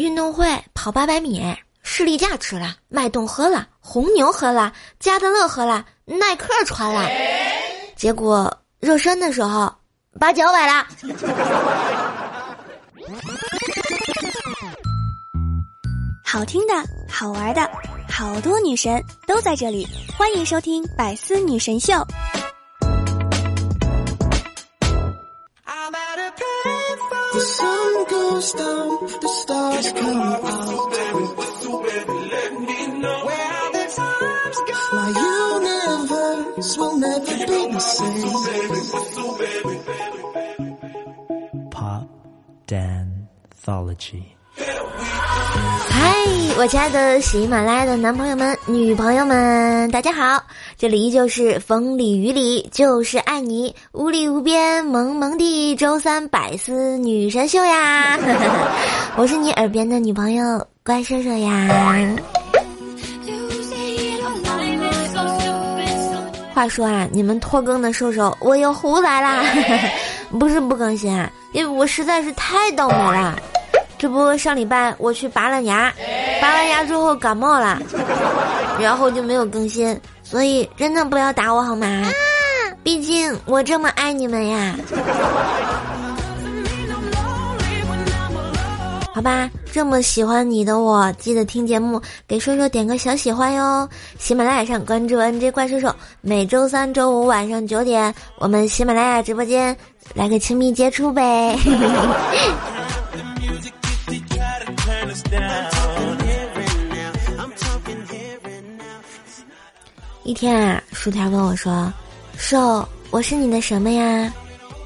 运动会跑八百米，士力架吃了，脉动喝了，红牛喝了，加德乐喝了，耐克穿了，结果热身的时候把脚崴了。好听的，好玩的，好多女神都在这里，欢迎收听《百思女神秀》。goes down, the stars come out. My universe will never be the same. Pop Danthology. 嗨，我亲爱的喜马拉雅的男朋友们、女朋友们，大家好！这里依旧是风里雨里就是爱你，无里无边萌萌的周三百思女神秀呀！我是你耳边的女朋友乖射射呀。话说啊，你们拖更的瘦瘦，我又胡来啦！不是不更新，啊，因为我实在是太倒霉了。这不，上礼拜我去拔了牙，拔完牙之后感冒了，然后就没有更新，所以真的不要打我好吗？毕竟我这么爱你们呀。好吧，这么喜欢你的我，记得听节目，给叔叔点个小喜欢哟。喜马拉雅上关注 NJ 怪兽兽，每周三、周五晚上九点，我们喜马拉雅直播间来个亲密接触呗。一天啊，薯条问我说：“瘦，我是你的什么呀？”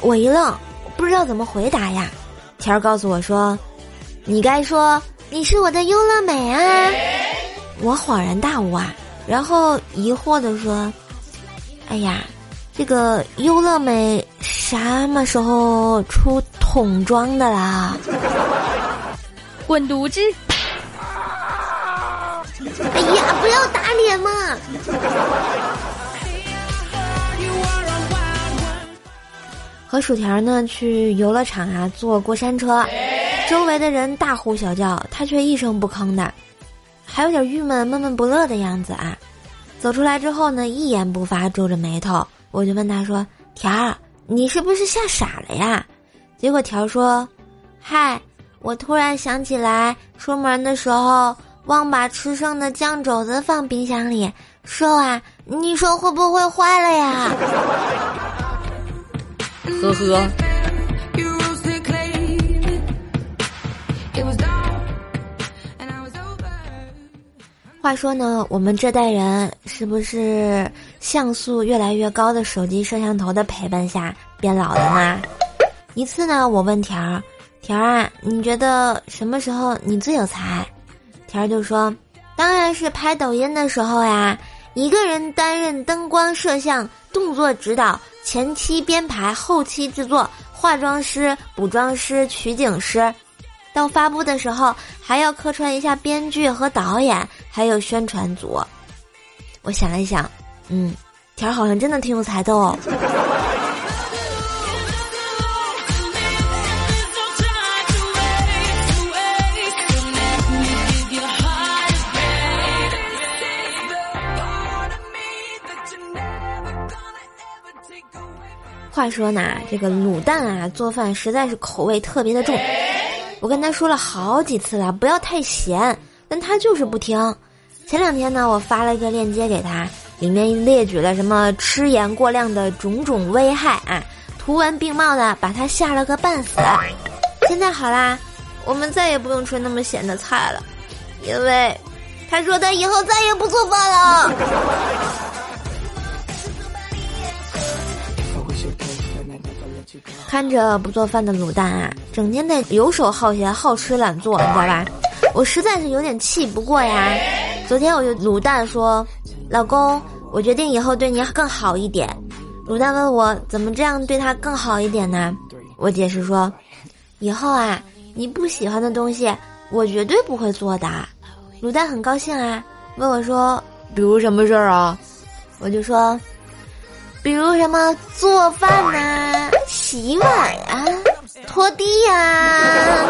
我一愣，不知道怎么回答呀。条儿告诉我说。你该说你是我的优乐美啊！我恍然大悟啊，然后疑惑的说：“哎呀，这个优乐美什么时候出桶装的啦？”滚犊子！哎呀，不要打脸嘛！和薯条呢去游乐场啊，坐过山车。周围的人大呼小叫，他却一声不吭的，还有点郁闷、闷闷不乐的样子啊。走出来之后呢，一言不发，皱着眉头。我就问他说：“条儿，你是不是吓傻了呀？”结果条说：“嗨，我突然想起来，出门的时候忘把吃剩的酱肘子放冰箱里。瘦啊，你说会不会坏了呀？” 呵呵。话说呢，我们这代人是不是像素越来越高的手机摄像头的陪伴下变老了呢？一次呢，我问条儿，条儿啊，你觉得什么时候你最有才？条儿就说，当然是拍抖音的时候呀，一个人担任灯光、摄像、动作指导、前期编排、后期制作、化妆师、补妆师、取景师。到发布的时候，还要客串一下编剧和导演，还有宣传组。我想了一想，嗯，条儿好像真的挺有才的哦。话说呢，这个卤蛋啊，做饭实在是口味特别的重。我跟他说了好几次了，不要太咸，但他就是不听。前两天呢，我发了一个链接给他，里面列举了什么吃盐过量的种种危害啊，图文并茂的把他吓了个半死。现在好啦，我们再也不用吃那么咸的菜了，因为他说他以后再也不做饭了。看着不做饭的卤蛋啊，整天的游手好闲、好吃懒做，你知道吧？我实在是有点气不过呀。昨天我就卤蛋说：“老公，我决定以后对你更好一点。”卤蛋问我怎么这样对他更好一点呢？我解释说：“以后啊，你不喜欢的东西，我绝对不会做的。”卤蛋很高兴啊，问我说：“比如什么事儿啊？”我就说。比如什么做饭呐、洗碗啊拖地呀。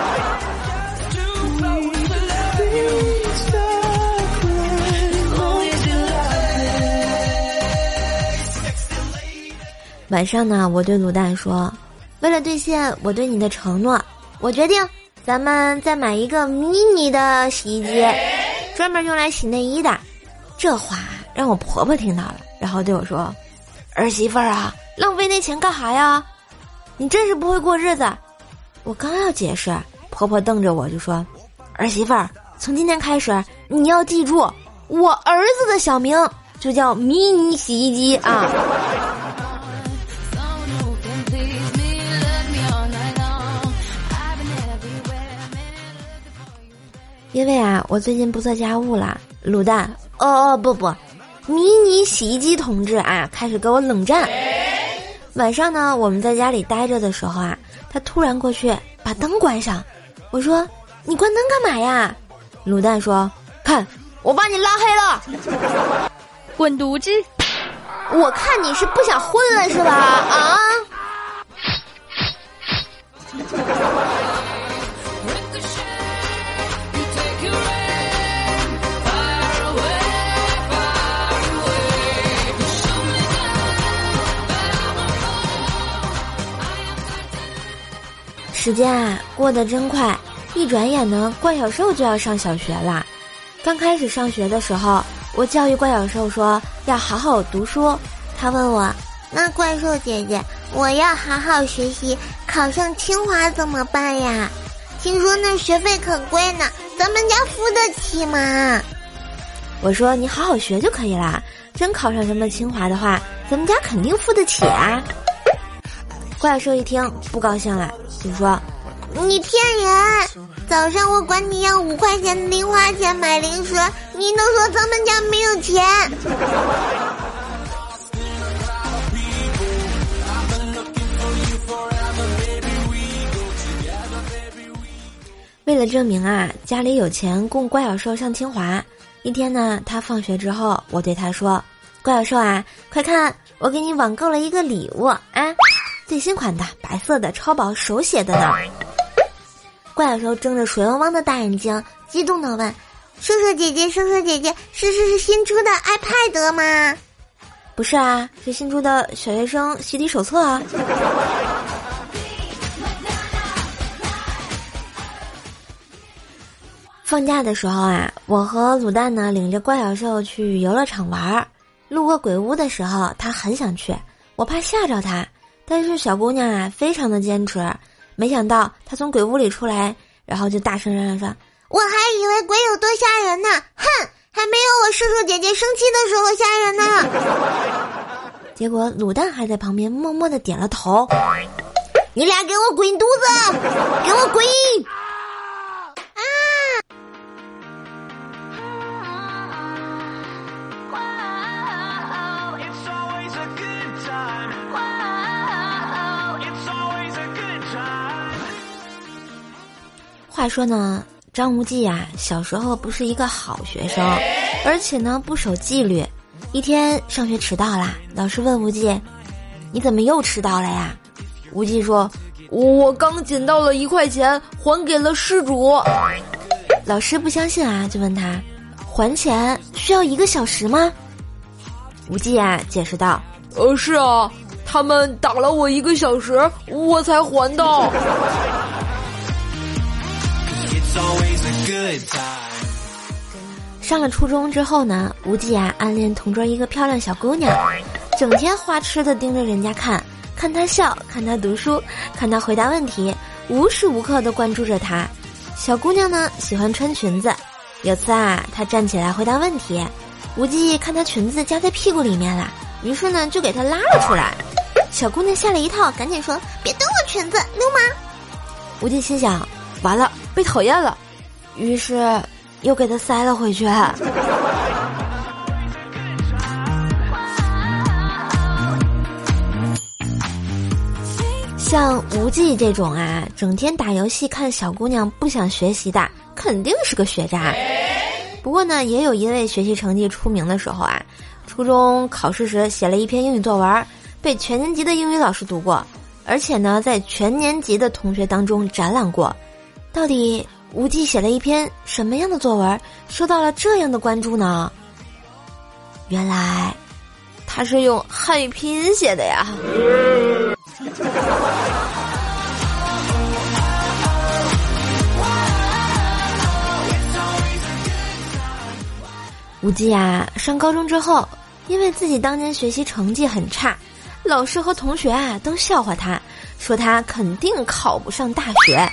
晚上呢我对卤蛋说为了兑现我对你的承诺我决定咱们再买一个迷你的洗衣机专门用来洗内衣的。这话让我婆婆听到了然后对我说儿媳妇儿啊浪费那钱干啥呀？你真是不会过日子。”我刚要解释，婆婆瞪着我就说：“儿媳妇儿，从今天开始你要记住，我儿子的小名就叫迷你洗衣机啊。”因为啊，我最近不做家务了，卤蛋。哦哦不不，迷你洗衣机同志啊，开始跟我冷战。晚上呢，我们在家里待着的时候啊，他突然过去把灯关上。我说：“你关灯干嘛呀？”卤蛋说：“看，我把你拉黑了，滚犊子！我看你是不想混了是吧？啊！”时间啊，过得真快，一转眼呢，怪小兽就要上小学啦。刚开始上学的时候，我教育怪小兽说要好好读书。他问我：“那怪兽姐姐，我要好好学习，考上清华怎么办呀？听说那学费可贵呢，咱们家付得起吗？”我说：“你好好学就可以啦，真考上什么清华的话，咱们家肯定付得起啊。”怪兽一听不高兴了。就说：“你骗人！早上我管你要五块钱零花钱买零食，你都说咱们家没有钱。”为了证明啊，家里有钱供怪小兽上清华，一天呢，他放学之后，我对他说：“怪小兽啊，快看，我给你网购了一个礼物啊！”最新款的白色的超薄手写的呢。怪小兽睁着水汪汪的大眼睛，激动的问：“叔叔姐姐，叔叔姐姐，是是是新出的 iPad 吗？”“不是啊，是新出的小学生习题手册啊。”放假的时候啊，我和卤蛋呢领着怪小兽去游乐场玩儿。路过鬼屋的时候，他很想去，我怕吓着他。但是小姑娘啊，非常的坚持。没想到她从鬼屋里出来，然后就大声嚷嚷说：“我还以为鬼有多吓人呢，哼，还没有我叔叔姐姐生气的时候吓人呢。”结果卤蛋还在旁边默默的点了头。你俩给我滚犊子，给我滚！他说呢，张无忌呀，小时候不是一个好学生，而且呢不守纪律。一天上学迟到啦，老师问无忌：“你怎么又迟到了呀？”无忌说：“我刚捡到了一块钱，还给了失主。”老师不相信啊，就问他：“还钱需要一个小时吗？”无忌啊解释道：“呃，是啊，他们打了我一个小时，我才还到。”上了初中之后呢，无忌啊暗恋同桌一个漂亮小姑娘，整天花痴的盯着人家看，看她笑，看她读书，看她回答问题，无时无刻的关注着她。小姑娘呢喜欢穿裙子，有次啊她站起来回答问题，无忌看她裙子夹在屁股里面了，于是呢就给她拉了出来。小姑娘吓了一跳，赶紧说：“别动我裙子，流氓！”无忌心想。完了，被讨厌了，于是又给他塞了回去。像无忌这种啊，整天打游戏看小姑娘不想学习的，肯定是个学渣。不过呢，也有因为学习成绩出名的时候啊，初中考试时写了一篇英语作文，被全年级的英语老师读过，而且呢，在全年级的同学当中展览过。到底无忌写了一篇什么样的作文，受到了这样的关注呢？原来，他是用汉语拼音写的呀。无忌呀，上高中之后，因为自己当年学习成绩很差，老师和同学啊都笑话他，说他肯定考不上大学，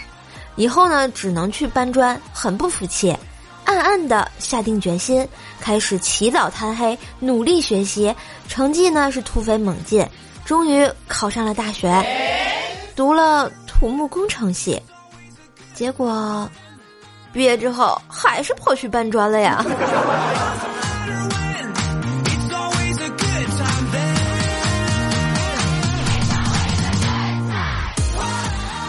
以后呢只能去搬砖，很不服气，暗暗的下定决心，开始起早贪黑，努力学习，成绩呢是突飞猛进，终于考上了大学，读了土木工程系，结果。毕业之后还是跑去搬砖了呀。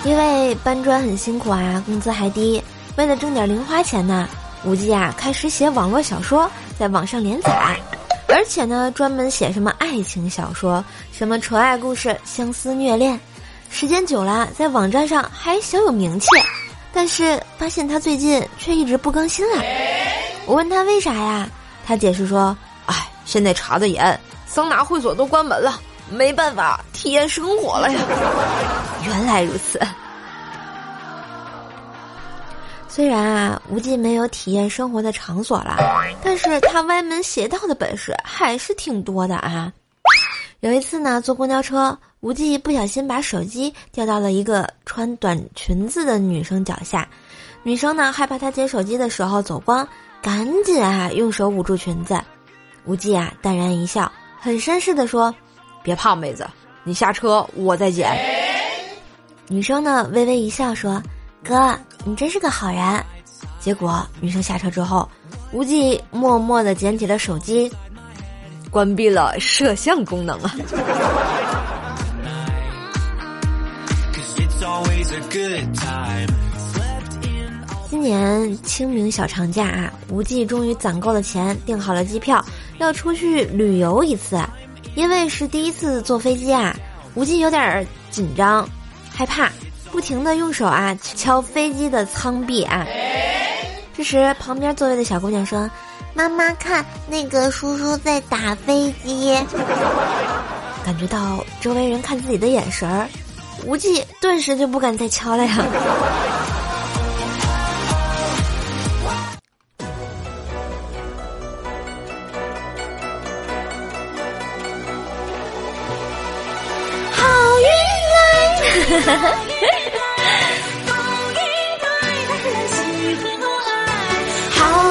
因为搬砖很辛苦啊，工资还低，为了挣点零花钱呢，无忌啊开始写网络小说，在网上连载，而且呢专门写什么爱情小说，什么纯爱故事、相思虐恋，时间久了，在网站上还小有名气。但是发现他最近却一直不更新了，我问他为啥呀？他解释说：“哎，现在查的严，桑拿会所都关门了，没办法体验生活了呀。”原来如此。虽然啊，无忌没有体验生活的场所了，但是他歪门邪道的本事还是挺多的啊。有一次呢，坐公交车。无忌不小心把手机掉到了一个穿短裙子的女生脚下，女生呢害怕他捡手机的时候走光，赶紧啊用手捂住裙子。无忌啊淡然一笑，很绅士的说：“别怕，妹子，你下车我再捡。”女生呢微微一笑说：“哥，你真是个好人。”结果女生下车之后，无忌默默的捡起了手机，关闭了摄像功能啊。今年清明小长假啊，无忌终于攒够了钱，订好了机票，要出去旅游一次。因为是第一次坐飞机啊，无忌有点紧张、害怕，不停的用手啊敲飞机的舱壁啊。这时，旁边座位的小姑娘说：“妈妈看，那个叔叔在打飞机。”感觉到周围人看自己的眼神儿。无忌顿时就不敢再敲了呀！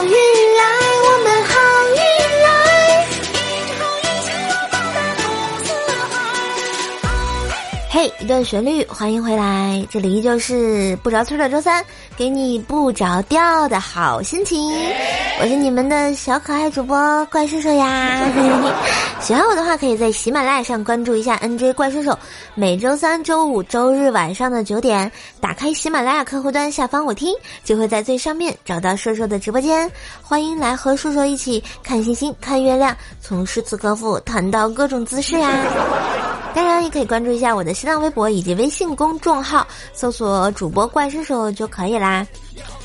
运来。一段旋律，欢迎回来，这里依旧是不着村的周三，给你不着调的好心情。我是你们的小可爱主播怪兽兽呀。喜欢我的话，可以在喜马拉雅上关注一下 NJ 怪兽兽。每周三、周五、周日晚上的九点，打开喜马拉雅客户端下方我听，就会在最上面找到兽兽的直播间。欢迎来和兽兽一起看星星、看月亮，从诗词歌赋谈到各种姿势呀。当然，也可以关注一下我的新浪微博我以及微信公众号，搜索主播怪兽兽就可以啦。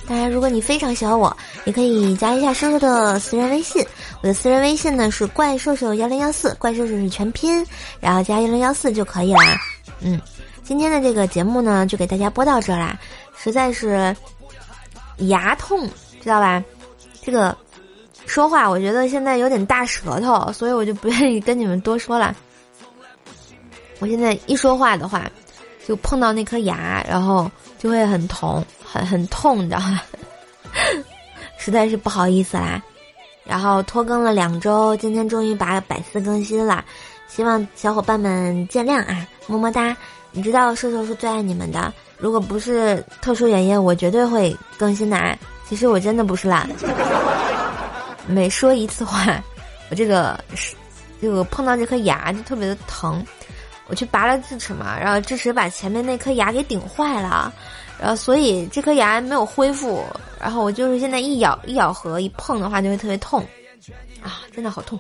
当然，如果你非常喜欢我，也可以加一下兽兽的私人微信。我的私人微信呢是怪兽兽幺零幺四，怪兽兽是全拼，然后加幺零幺四就可以啦。嗯，今天的这个节目呢就给大家播到这啦。实在是牙痛，知道吧？这个说话我觉得现在有点大舌头，所以我就不愿意跟你们多说了。我现在一说话的话，就碰到那颗牙，然后就会很疼，很很痛，你知道吗？实在是不好意思啦。然后拖更了两周，今天终于把百思更新了，希望小伙伴们见谅啊，么么哒！你知道瘦瘦是最爱你们的，如果不是特殊原因，我绝对会更新的。啊。其实我真的不是懒，每说一次话，我这个是这个碰到这颗牙就特别的疼。我去拔了智齿嘛，然后智齿把前面那颗牙给顶坏了，然后所以这颗牙没有恢复，然后我就是现在一咬一咬合一碰的话就会特别痛，啊，真的好痛，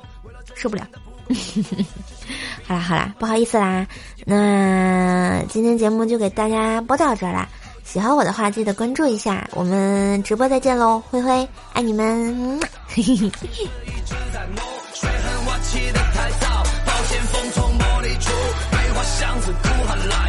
受不了。好啦好啦，不好意思啦，那今天节目就给大家播到这儿啦。喜欢我的话记得关注一下，我们直播再见喽，灰灰爱你们。哭喊来。